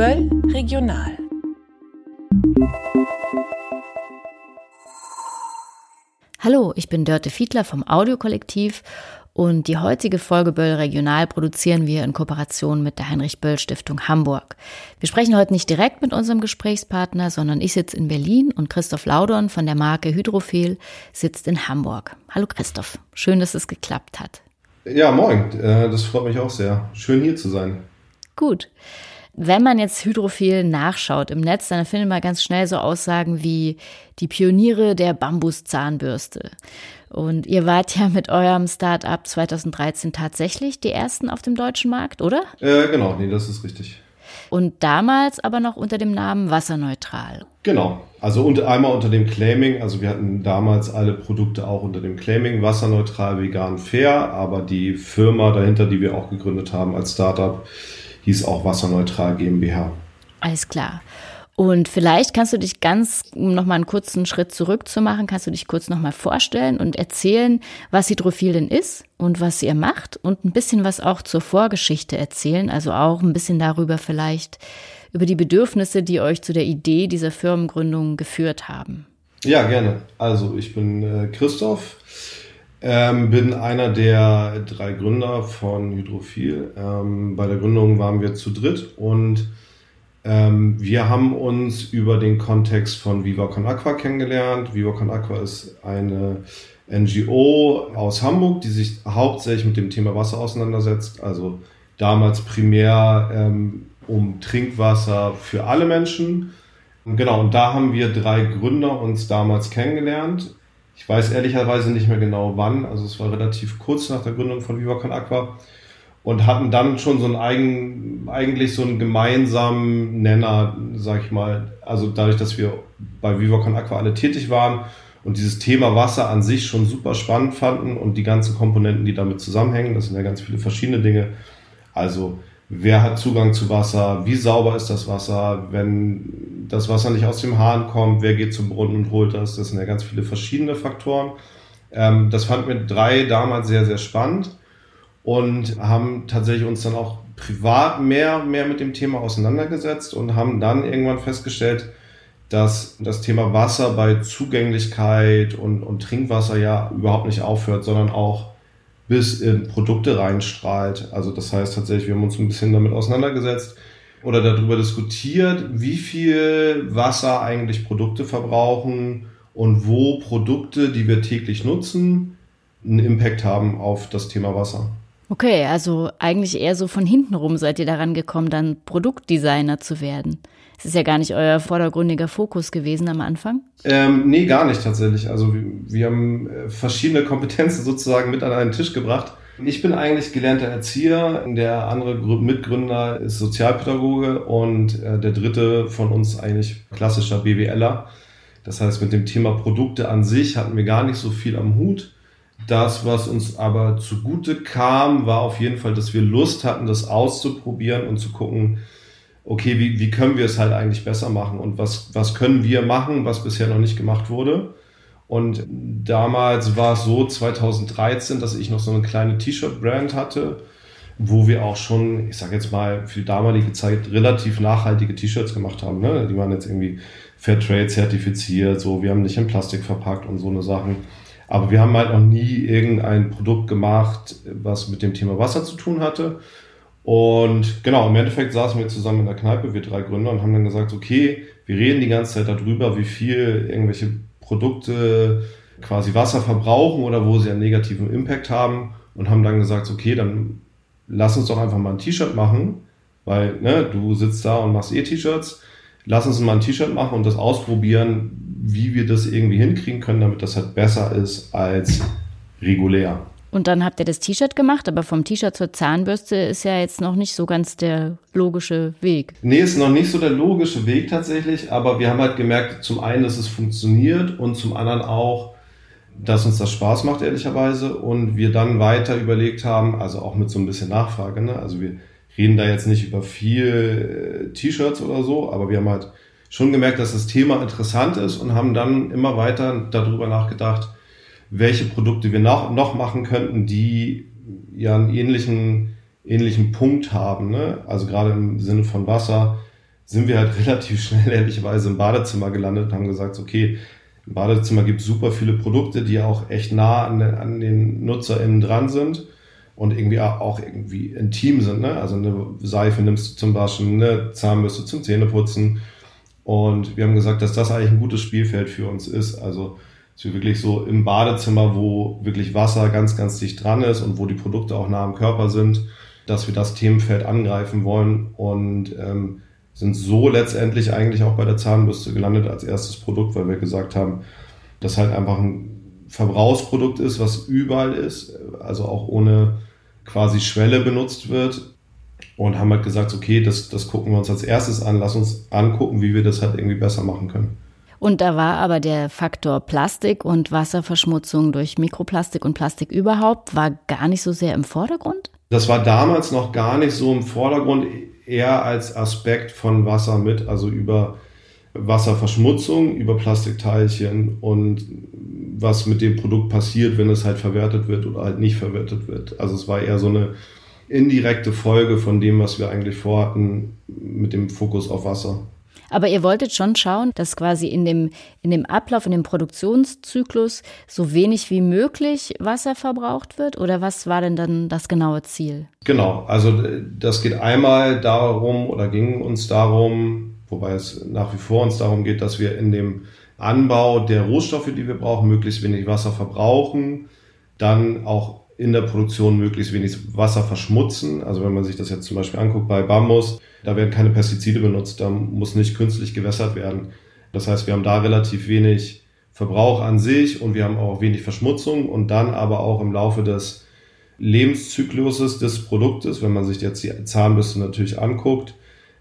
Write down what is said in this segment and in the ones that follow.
Böll Regional. Hallo, ich bin Dörte Fiedler vom Audiokollektiv und die heutige Folge Böll Regional produzieren wir in Kooperation mit der Heinrich Böll Stiftung Hamburg. Wir sprechen heute nicht direkt mit unserem Gesprächspartner, sondern ich sitze in Berlin und Christoph Laudon von der Marke Hydrophil sitzt in Hamburg. Hallo Christoph, schön, dass es geklappt hat. Ja, moin, äh, das freut mich auch sehr. Schön hier zu sein. Gut. Wenn man jetzt Hydrophil nachschaut im Netz, dann findet man ganz schnell so Aussagen wie die Pioniere der Bambuszahnbürste. Und ihr wart ja mit eurem Start-up 2013 tatsächlich die ersten auf dem deutschen Markt, oder? Äh, genau, nee, das ist richtig. Und damals aber noch unter dem Namen Wasserneutral. Genau, also unter, einmal unter dem Claiming, also wir hatten damals alle Produkte auch unter dem Claiming wasserneutral, vegan, fair, aber die Firma dahinter, die wir auch gegründet haben als Startup, hieß auch Wasserneutral GmbH. Alles klar. Und vielleicht kannst du dich ganz, um nochmal einen kurzen Schritt zurückzumachen, kannst du dich kurz nochmal vorstellen und erzählen, was Hydrophil denn ist und was ihr macht und ein bisschen was auch zur Vorgeschichte erzählen, also auch ein bisschen darüber vielleicht, über die Bedürfnisse, die euch zu der Idee dieser Firmengründung geführt haben. Ja, gerne. Also ich bin äh, Christoph, ähm, bin einer der drei Gründer von Hydrophil. Ähm, bei der Gründung waren wir zu dritt und ähm, wir haben uns über den Kontext von Viva Con Aqua kennengelernt. Viva Con Aqua ist eine NGO aus Hamburg, die sich hauptsächlich mit dem Thema Wasser auseinandersetzt. Also damals primär ähm, um Trinkwasser für alle Menschen. Genau, und da haben wir drei Gründer uns damals kennengelernt. Ich weiß ehrlicherweise nicht mehr genau wann, also es war relativ kurz nach der Gründung von Viva Con Aqua und hatten dann schon so einen eigen, eigentlich so einen gemeinsamen Nenner, sag ich mal. Also dadurch, dass wir bei Viva Con Aqua alle tätig waren und dieses Thema Wasser an sich schon super spannend fanden und die ganzen Komponenten, die damit zusammenhängen, das sind ja ganz viele verschiedene Dinge. Also wer hat Zugang zu Wasser, wie sauber ist das Wasser, wenn das Wasser nicht aus dem Hahn kommt, wer geht zum Brunnen und holt das, das sind ja ganz viele verschiedene Faktoren. Ähm, das fand mir drei damals sehr, sehr spannend und haben tatsächlich uns dann auch privat mehr, mehr mit dem Thema auseinandergesetzt und haben dann irgendwann festgestellt, dass das Thema Wasser bei Zugänglichkeit und, und Trinkwasser ja überhaupt nicht aufhört, sondern auch bis in Produkte reinstrahlt. Also das heißt tatsächlich, wir haben uns ein bisschen damit auseinandergesetzt oder darüber diskutiert, wie viel Wasser eigentlich Produkte verbrauchen und wo Produkte, die wir täglich nutzen, einen Impact haben auf das Thema Wasser. Okay, also eigentlich eher so von hinten rum seid ihr daran gekommen, dann Produktdesigner zu werden. Es ist ja gar nicht euer vordergründiger Fokus gewesen am Anfang. Ähm, nee, gar nicht tatsächlich. Also wir, wir haben äh, verschiedene Kompetenzen sozusagen mit an einen Tisch gebracht. Ich bin eigentlich gelernter Erzieher, der andere Mitgründer ist Sozialpädagoge und äh, der dritte von uns eigentlich klassischer BWLer. Das heißt, mit dem Thema Produkte an sich hatten wir gar nicht so viel am Hut. Das, was uns aber zugute kam, war auf jeden Fall, dass wir Lust hatten, das auszuprobieren und zu gucken, okay, wie, wie können wir es halt eigentlich besser machen und was, was können wir machen, was bisher noch nicht gemacht wurde. Und damals war es so 2013, dass ich noch so eine kleine T-Shirt-Brand hatte, wo wir auch schon, ich sage jetzt mal, für die damalige Zeit relativ nachhaltige T-Shirts gemacht haben. Ne? Die waren jetzt irgendwie Fairtrade zertifiziert, so wir haben nicht in Plastik verpackt und so eine Sachen. Aber wir haben halt noch nie irgendein Produkt gemacht, was mit dem Thema Wasser zu tun hatte. Und genau, im Endeffekt saßen wir zusammen in der Kneipe, wir drei Gründer, und haben dann gesagt, okay, wir reden die ganze Zeit darüber, wie viel irgendwelche Produkte quasi Wasser verbrauchen oder wo sie einen negativen Impact haben und haben dann gesagt, okay, dann lass uns doch einfach mal ein T-Shirt machen, weil ne, du sitzt da und machst eh T-Shirts. Lass uns mal ein T-Shirt machen und das ausprobieren, wie wir das irgendwie hinkriegen können, damit das halt besser ist als regulär. Und dann habt ihr das T-Shirt gemacht, aber vom T-Shirt zur Zahnbürste ist ja jetzt noch nicht so ganz der logische Weg. Nee, ist noch nicht so der logische Weg tatsächlich, aber wir haben halt gemerkt, zum einen, dass es funktioniert und zum anderen auch, dass uns das Spaß macht, ehrlicherweise. Und wir dann weiter überlegt haben, also auch mit so ein bisschen Nachfrage, ne? also wir reden da jetzt nicht über viel äh, T-Shirts oder so, aber wir haben halt schon gemerkt, dass das Thema interessant ist und haben dann immer weiter darüber nachgedacht, welche Produkte wir noch, noch machen könnten, die ja einen ähnlichen, ähnlichen Punkt haben. Ne? Also gerade im Sinne von Wasser sind wir halt relativ schnell ehrlicherweise im Badezimmer gelandet und haben gesagt, okay, im Badezimmer gibt es super viele Produkte, die auch echt nah an, an den NutzerInnen dran sind und irgendwie auch irgendwie intim sind. Ne? Also eine Seife nimmst du zum Waschen, eine Zahnbürste zum Zähneputzen. Und wir haben gesagt, dass das eigentlich ein gutes Spielfeld für uns ist. Also dass wir wirklich so im Badezimmer, wo wirklich Wasser ganz, ganz dicht dran ist und wo die Produkte auch nah am Körper sind, dass wir das Themenfeld angreifen wollen und ähm, sind so letztendlich eigentlich auch bei der Zahnbürste gelandet als erstes Produkt, weil wir gesagt haben, dass halt einfach ein Verbrauchsprodukt ist, was überall ist, also auch ohne quasi Schwelle benutzt wird und haben halt gesagt, okay, das, das gucken wir uns als erstes an, lass uns angucken, wie wir das halt irgendwie besser machen können. Und da war aber der Faktor Plastik und Wasserverschmutzung durch Mikroplastik und Plastik überhaupt, war gar nicht so sehr im Vordergrund? Das war damals noch gar nicht so im Vordergrund, eher als Aspekt von Wasser mit, also über Wasserverschmutzung, über Plastikteilchen und was mit dem Produkt passiert, wenn es halt verwertet wird oder halt nicht verwertet wird. Also es war eher so eine indirekte Folge von dem, was wir eigentlich vorhatten mit dem Fokus auf Wasser. Aber ihr wolltet schon schauen, dass quasi in dem, in dem Ablauf, in dem Produktionszyklus so wenig wie möglich Wasser verbraucht wird? Oder was war denn dann das genaue Ziel? Genau, also das geht einmal darum oder ging uns darum, wobei es nach wie vor uns darum geht, dass wir in dem Anbau der Rohstoffe, die wir brauchen, möglichst wenig Wasser verbrauchen, dann auch in der Produktion möglichst wenig Wasser verschmutzen. Also wenn man sich das jetzt zum Beispiel anguckt bei Bambus, da werden keine Pestizide benutzt, da muss nicht künstlich gewässert werden. Das heißt, wir haben da relativ wenig Verbrauch an sich und wir haben auch wenig Verschmutzung und dann aber auch im Laufe des Lebenszykluses des Produktes, wenn man sich jetzt die Zahnbürste natürlich anguckt,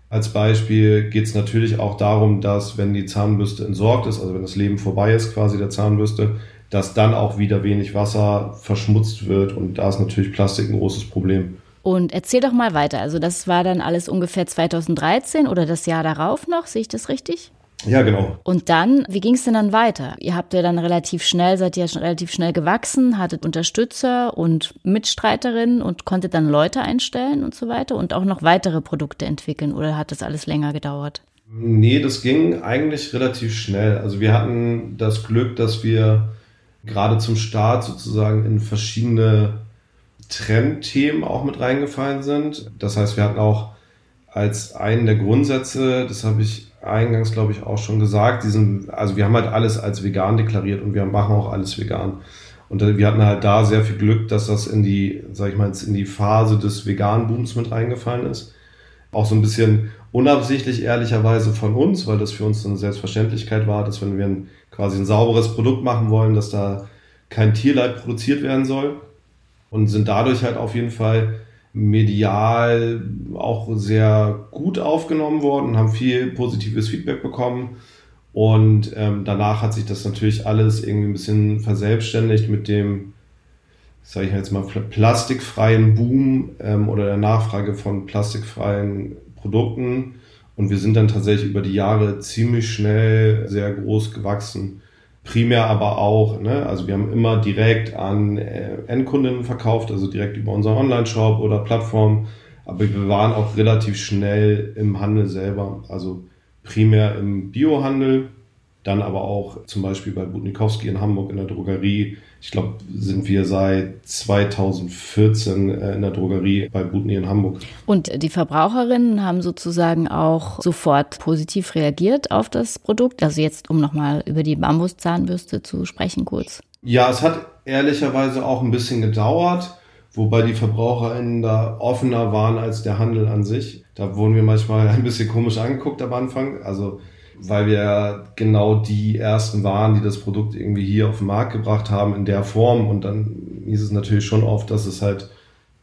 als Beispiel geht es natürlich auch darum, dass wenn die Zahnbürste entsorgt ist, also wenn das Leben vorbei ist quasi der Zahnbürste, dass dann auch wieder wenig Wasser verschmutzt wird und da ist natürlich Plastik ein großes Problem. Und erzähl doch mal weiter. Also das war dann alles ungefähr 2013 oder das Jahr darauf noch, sehe ich das richtig? Ja, genau. Und dann, wie ging es denn dann weiter? Ihr habt ja dann relativ schnell, seid ihr ja schon relativ schnell gewachsen, hattet Unterstützer und Mitstreiterinnen und konntet dann Leute einstellen und so weiter und auch noch weitere Produkte entwickeln oder hat das alles länger gedauert? Nee, das ging eigentlich relativ schnell. Also wir hatten das Glück, dass wir gerade zum Start sozusagen in verschiedene Trendthemen auch mit reingefallen sind. Das heißt, wir hatten auch als einen der Grundsätze, das habe ich eingangs, glaube ich, auch schon gesagt, diesen, also wir haben halt alles als vegan deklariert und wir machen auch alles vegan. Und wir hatten halt da sehr viel Glück, dass das in die, sag ich mal, in die Phase des Vegan-Booms mit reingefallen ist. Auch so ein bisschen unabsichtlich, ehrlicherweise von uns, weil das für uns eine Selbstverständlichkeit war, dass wenn wir ein, quasi ein sauberes Produkt machen wollen, dass da kein Tierleid produziert werden soll. Und sind dadurch halt auf jeden Fall medial auch sehr gut aufgenommen worden, haben viel positives Feedback bekommen. Und ähm, danach hat sich das natürlich alles irgendwie ein bisschen verselbstständigt mit dem, sage ich jetzt mal, plastikfreien Boom ähm, oder der Nachfrage von plastikfreien Produkten. Und wir sind dann tatsächlich über die Jahre ziemlich schnell sehr groß gewachsen primär aber auch, ne, also wir haben immer direkt an äh, Endkunden verkauft, also direkt über unseren Online-Shop oder Plattform, aber wir waren auch relativ schnell im Handel selber, also primär im Biohandel, dann aber auch zum Beispiel bei Budnikowski in Hamburg in der Drogerie. Ich glaube, sind wir seit 2014 äh, in der Drogerie bei Butni in Hamburg. Und die Verbraucherinnen haben sozusagen auch sofort positiv reagiert auf das Produkt. Also jetzt, um nochmal über die Bambuszahnbürste zu sprechen kurz. Ja, es hat ehrlicherweise auch ein bisschen gedauert, wobei die VerbraucherInnen da offener waren als der Handel an sich. Da wurden wir manchmal ein bisschen komisch angeguckt am Anfang. Also weil wir genau die ersten waren, die das Produkt irgendwie hier auf den Markt gebracht haben in der Form und dann hieß es natürlich schon oft, dass es halt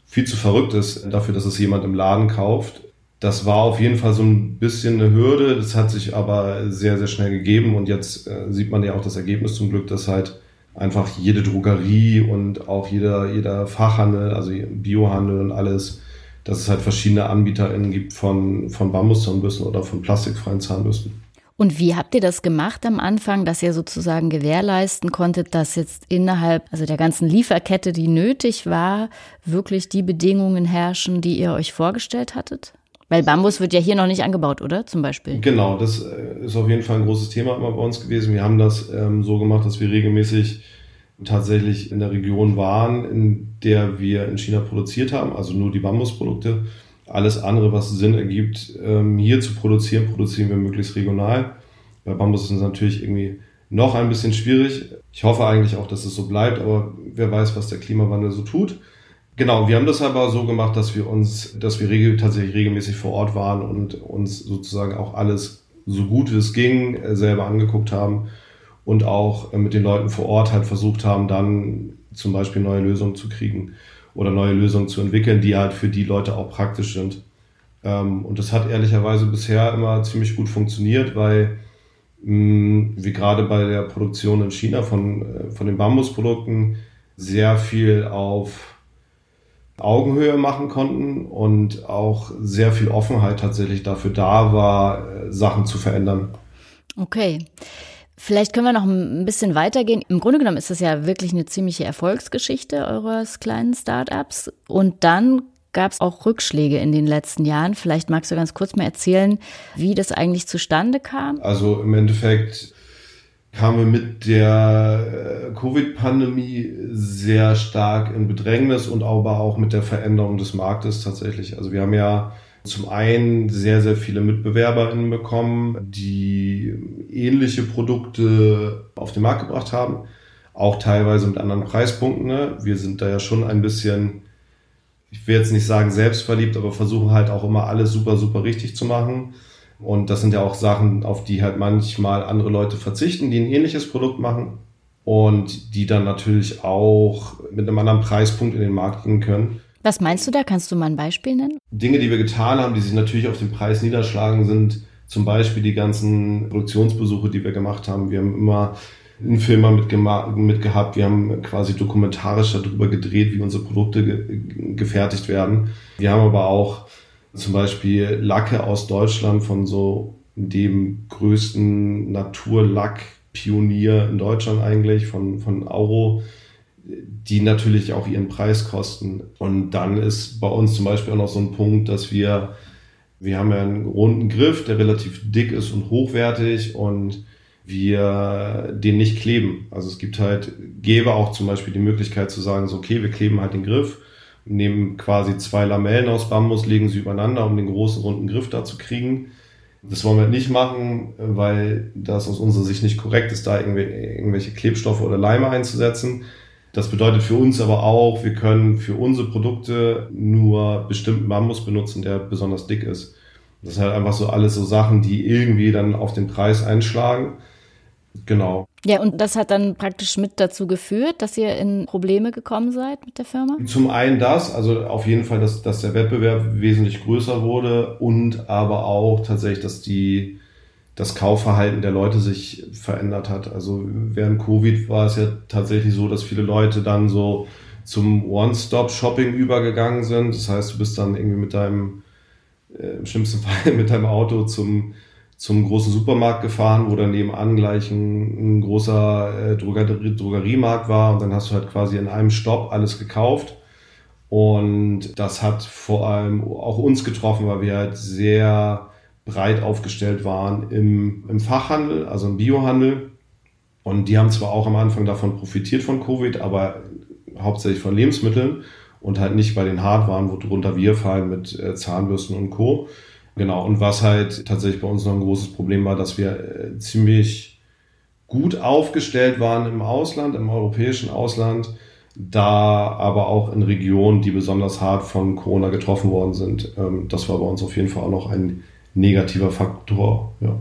viel zu verrückt ist dafür, dass es jemand im Laden kauft. Das war auf jeden Fall so ein bisschen eine Hürde. Das hat sich aber sehr, sehr schnell gegeben. Und jetzt äh, sieht man ja auch das Ergebnis zum Glück, dass halt einfach jede Drogerie und auch jeder, jeder Fachhandel, also Biohandel und alles, dass es halt verschiedene AnbieterInnen gibt von, von Bambuszahnbürsten oder von plastikfreien Zahnbürsten. Und wie habt ihr das gemacht am Anfang, dass ihr sozusagen gewährleisten konntet, dass jetzt innerhalb also der ganzen Lieferkette, die nötig war, wirklich die Bedingungen herrschen, die ihr euch vorgestellt hattet? Weil Bambus wird ja hier noch nicht angebaut, oder? Zum Beispiel. Genau, das äh, ist auf jeden Fall ein großes Thema immer bei uns gewesen. Wir haben das ähm, so gemacht, dass wir regelmäßig tatsächlich in der Region waren, in der wir in China produziert haben, also nur die Bambusprodukte. Alles andere, was Sinn ergibt, ähm, hier zu produzieren, produzieren wir möglichst regional. Bei Bambus ist es natürlich irgendwie noch ein bisschen schwierig. Ich hoffe eigentlich auch, dass es so bleibt, aber wer weiß, was der Klimawandel so tut. Genau, wir haben das aber so gemacht, dass wir uns, dass wir regel, tatsächlich regelmäßig vor Ort waren und uns sozusagen auch alles so gut wie es ging äh, selber angeguckt haben und auch äh, mit den Leuten vor Ort halt versucht haben, dann zum Beispiel neue Lösungen zu kriegen oder neue Lösungen zu entwickeln, die halt für die Leute auch praktisch sind. Ähm, und das hat ehrlicherweise bisher immer ziemlich gut funktioniert, weil mh, wir gerade bei der Produktion in China von, äh, von den Bambusprodukten sehr viel auf Augenhöhe machen konnten und auch sehr viel Offenheit tatsächlich dafür da war, äh, Sachen zu verändern. Okay. Vielleicht können wir noch ein bisschen weitergehen. Im Grunde genommen ist das ja wirklich eine ziemliche Erfolgsgeschichte eures kleinen Startups. Und dann gab es auch Rückschläge in den letzten Jahren. Vielleicht magst du ganz kurz mal erzählen, wie das eigentlich zustande kam. Also im Endeffekt kamen wir mit der äh, Covid-Pandemie sehr stark in Bedrängnis und aber auch mit der Veränderung des Marktes tatsächlich. Also wir haben ja zum einen sehr, sehr viele MitbewerberInnen bekommen, die ähnliche Produkte auf den Markt gebracht haben, auch teilweise mit anderen Preispunkten. Ne? Wir sind da ja schon ein bisschen, ich will jetzt nicht sagen selbstverliebt, aber versuchen halt auch immer alles super, super richtig zu machen. Und das sind ja auch Sachen, auf die halt manchmal andere Leute verzichten, die ein ähnliches Produkt machen und die dann natürlich auch mit einem anderen Preispunkt in den Markt gehen können. Was meinst du da? Kannst du mal ein Beispiel nennen? Dinge, die wir getan haben, die sich natürlich auf den Preis niederschlagen, sind zum Beispiel die ganzen Produktionsbesuche, die wir gemacht haben. Wir haben immer einen Filmer mitgehabt. Wir haben quasi dokumentarisch darüber gedreht, wie unsere Produkte ge gefertigt werden. Wir haben aber auch zum Beispiel Lacke aus Deutschland von so dem größten Naturlack-Pionier in Deutschland eigentlich, von, von Auro, die natürlich auch ihren Preis kosten. Und dann ist bei uns zum Beispiel auch noch so ein Punkt, dass wir, wir haben ja einen runden Griff, der relativ dick ist und hochwertig und wir den nicht kleben. Also es gibt halt, gäbe auch zum Beispiel die Möglichkeit zu sagen, so okay, wir kleben halt den Griff nehmen quasi zwei Lamellen aus Bambus, legen sie übereinander, um den großen runden Griff da zu kriegen. Das wollen wir nicht machen, weil das aus unserer Sicht nicht korrekt ist, da irgendwelche Klebstoffe oder Leime einzusetzen. Das bedeutet für uns aber auch, wir können für unsere Produkte nur bestimmten Bambus benutzen, der besonders dick ist. Das ist halt einfach so alles so Sachen, die irgendwie dann auf den Preis einschlagen. Genau. Ja, und das hat dann praktisch mit dazu geführt, dass ihr in Probleme gekommen seid mit der Firma? Zum einen das, also auf jeden Fall, dass, dass der Wettbewerb wesentlich größer wurde und aber auch tatsächlich, dass die, das Kaufverhalten der Leute sich verändert hat. Also während Covid war es ja tatsächlich so, dass viele Leute dann so zum One-Stop-Shopping übergegangen sind. Das heißt, du bist dann irgendwie mit deinem, äh, im schlimmsten Fall mit deinem Auto zum zum großen Supermarkt gefahren, wo dann nebenan gleich ein, ein großer äh, Drogerie, Drogeriemarkt war und dann hast du halt quasi in einem Stopp alles gekauft. Und das hat vor allem auch uns getroffen, weil wir halt sehr breit aufgestellt waren im, im Fachhandel, also im Biohandel. Und die haben zwar auch am Anfang davon profitiert von Covid, aber hauptsächlich von Lebensmitteln und halt nicht bei den Hardwaren, worunter wir fallen mit äh, Zahnbürsten und Co. Genau, und was halt tatsächlich bei uns noch ein großes Problem war, dass wir äh, ziemlich gut aufgestellt waren im Ausland, im europäischen Ausland, da aber auch in Regionen, die besonders hart von Corona getroffen worden sind. Ähm, das war bei uns auf jeden Fall auch noch ein negativer Faktor, ja.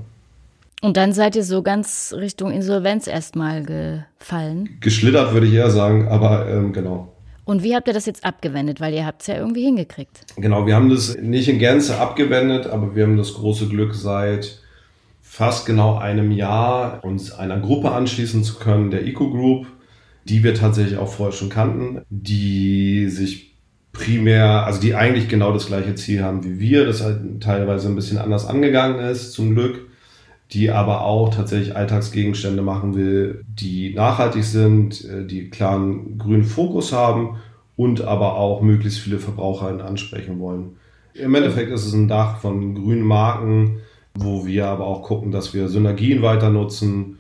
Und dann seid ihr so ganz Richtung Insolvenz erstmal gefallen? Geschlittert würde ich eher sagen, aber ähm, genau. Und wie habt ihr das jetzt abgewendet? Weil ihr habt es ja irgendwie hingekriegt. Genau, wir haben das nicht in Gänze abgewendet, aber wir haben das große Glück seit fast genau einem Jahr uns einer Gruppe anschließen zu können, der Eco Group, die wir tatsächlich auch vorher schon kannten, die sich primär, also die eigentlich genau das gleiche Ziel haben wie wir, das halt teilweise ein bisschen anders angegangen ist, zum Glück, die aber auch tatsächlich Alltagsgegenstände machen will, die nachhaltig sind, äh, die klaren grünen Fokus haben und aber auch möglichst viele Verbraucher ansprechen wollen. Im Endeffekt ist es ein Dach von grünen Marken, wo wir aber auch gucken, dass wir Synergien weiter nutzen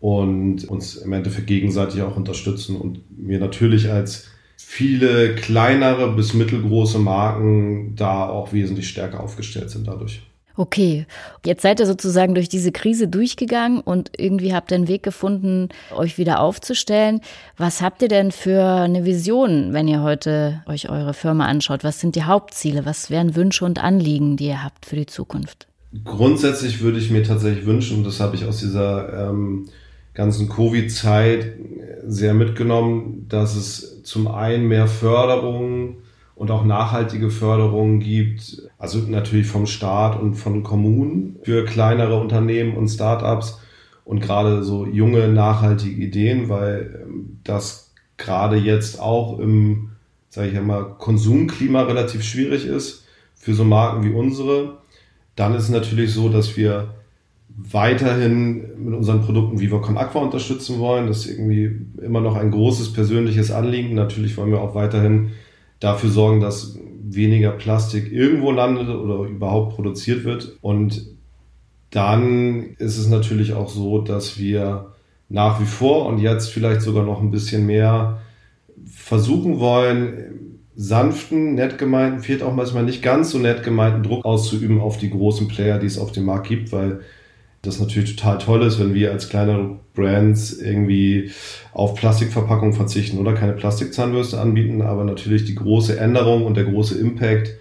und uns im Endeffekt gegenseitig auch unterstützen und mir natürlich als viele kleinere bis mittelgroße Marken da auch wesentlich stärker aufgestellt sind dadurch. Okay, jetzt seid ihr sozusagen durch diese Krise durchgegangen und irgendwie habt ihr einen Weg gefunden, euch wieder aufzustellen. Was habt ihr denn für eine Vision, wenn ihr heute euch eure Firma anschaut? Was sind die Hauptziele? Was wären Wünsche und Anliegen, die ihr habt für die Zukunft? Grundsätzlich würde ich mir tatsächlich wünschen, und das habe ich aus dieser ähm, ganzen Covid-Zeit sehr mitgenommen, dass es zum einen mehr Förderung und auch nachhaltige Förderung gibt, also natürlich vom Staat und von Kommunen für kleinere Unternehmen und Startups und gerade so junge nachhaltige Ideen, weil ähm, das gerade jetzt auch im, sage ich einmal, Konsumklima relativ schwierig ist für so Marken wie unsere. Dann ist es natürlich so, dass wir weiterhin mit unseren Produkten Vivacom Aqua unterstützen wollen. Das ist irgendwie immer noch ein großes persönliches Anliegen. Natürlich wollen wir auch weiterhin dafür sorgen, dass weniger Plastik irgendwo landet oder überhaupt produziert wird. Und dann ist es natürlich auch so, dass wir nach wie vor und jetzt vielleicht sogar noch ein bisschen mehr versuchen wollen, sanften, nett gemeinten, fehlt auch manchmal nicht ganz so nett gemeinten Druck auszuüben auf die großen Player, die es auf dem Markt gibt, weil das natürlich total toll ist, wenn wir als kleinere Brands irgendwie auf Plastikverpackung verzichten oder keine Plastikzahnbürste anbieten, aber natürlich die große Änderung und der große Impact,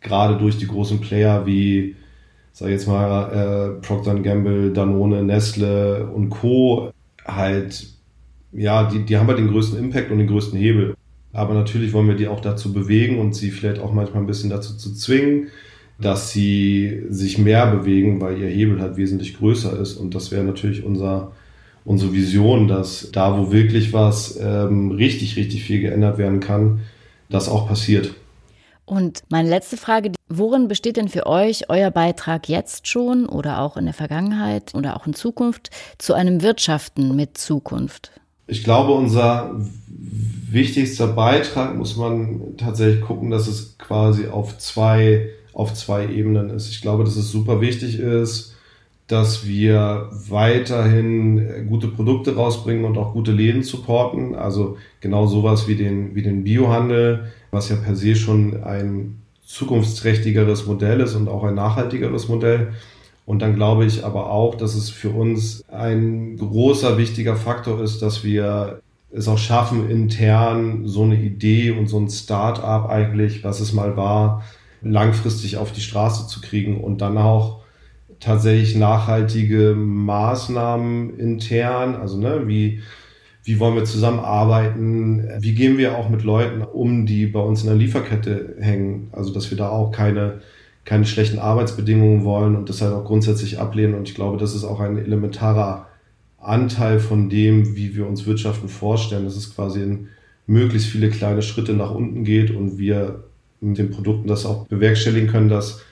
gerade durch die großen Player wie, sag ich jetzt mal, äh, Procter Gamble, Danone, Nestle und Co. halt, ja, die, die haben halt den größten Impact und den größten Hebel. Aber natürlich wollen wir die auch dazu bewegen und sie vielleicht auch manchmal ein bisschen dazu zu zwingen, dass sie sich mehr bewegen, weil ihr Hebel halt wesentlich größer ist. Und das wäre natürlich unser, unsere Vision, dass da, wo wirklich was ähm, richtig, richtig viel geändert werden kann, das auch passiert. Und meine letzte Frage, worin besteht denn für euch euer Beitrag jetzt schon oder auch in der Vergangenheit oder auch in Zukunft zu einem Wirtschaften mit Zukunft? Ich glaube, unser wichtigster Beitrag muss man tatsächlich gucken, dass es quasi auf zwei auf zwei Ebenen ist. Ich glaube, dass es super wichtig ist, dass wir weiterhin gute Produkte rausbringen und auch gute Läden supporten. Also genau sowas wie den, wie den Biohandel, was ja per se schon ein zukunftsträchtigeres Modell ist und auch ein nachhaltigeres Modell. Und dann glaube ich aber auch, dass es für uns ein großer, wichtiger Faktor ist, dass wir es auch schaffen, intern so eine Idee und so ein Start-up eigentlich, was es mal war, langfristig auf die Straße zu kriegen und dann auch tatsächlich nachhaltige Maßnahmen intern, also ne, wie, wie wollen wir zusammenarbeiten, wie gehen wir auch mit Leuten um, die bei uns in der Lieferkette hängen, also dass wir da auch keine, keine schlechten Arbeitsbedingungen wollen und das halt auch grundsätzlich ablehnen und ich glaube, das ist auch ein elementarer Anteil von dem, wie wir uns Wirtschaften vorstellen, dass es quasi in möglichst viele kleine Schritte nach unten geht und wir mit den Produkten das auch bewerkstelligen können, dass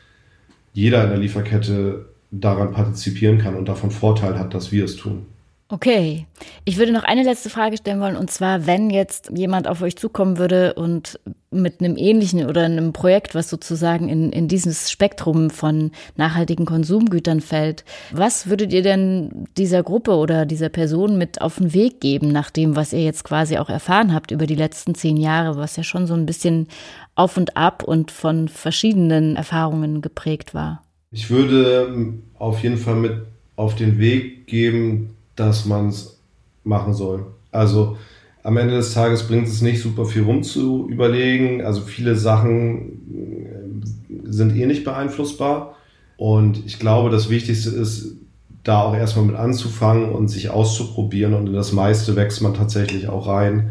jeder in der Lieferkette daran partizipieren kann und davon Vorteil hat, dass wir es tun. Okay, ich würde noch eine letzte Frage stellen wollen, und zwar, wenn jetzt jemand auf euch zukommen würde und mit einem ähnlichen oder einem Projekt, was sozusagen in, in dieses Spektrum von nachhaltigen Konsumgütern fällt, was würdet ihr denn dieser Gruppe oder dieser Person mit auf den Weg geben, nach dem, was ihr jetzt quasi auch erfahren habt über die letzten zehn Jahre, was ja schon so ein bisschen auf und ab und von verschiedenen Erfahrungen geprägt war? Ich würde auf jeden Fall mit auf den Weg geben, dass man es machen soll. Also am Ende des Tages bringt es nicht super viel rum zu überlegen. Also viele Sachen äh, sind eh nicht beeinflussbar. Und ich glaube, das Wichtigste ist, da auch erstmal mit anzufangen und sich auszuprobieren. Und in das meiste wächst man tatsächlich auch rein,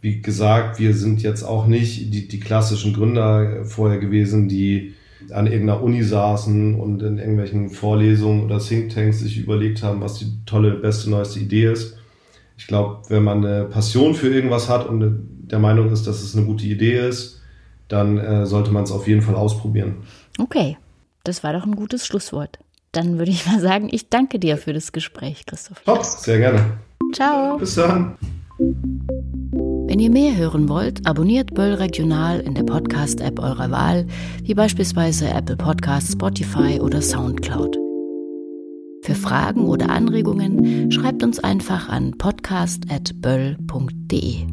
wie gesagt, wir sind jetzt auch nicht die, die klassischen Gründer vorher gewesen, die an irgendeiner Uni saßen und in irgendwelchen Vorlesungen oder Thinktanks sich überlegt haben, was die tolle, beste, neueste Idee ist. Ich glaube, wenn man eine Passion für irgendwas hat und der Meinung ist, dass es eine gute Idee ist, dann äh, sollte man es auf jeden Fall ausprobieren. Okay, das war doch ein gutes Schlusswort. Dann würde ich mal sagen, ich danke dir für das Gespräch, Christoph. Top, sehr gerne. Ciao. Bis dann. Wenn ihr mehr hören wollt, abonniert Böll Regional in der Podcast-App eurer Wahl, wie beispielsweise Apple Podcasts, Spotify oder Soundcloud. Für Fragen oder Anregungen schreibt uns einfach an podcast.böll.de.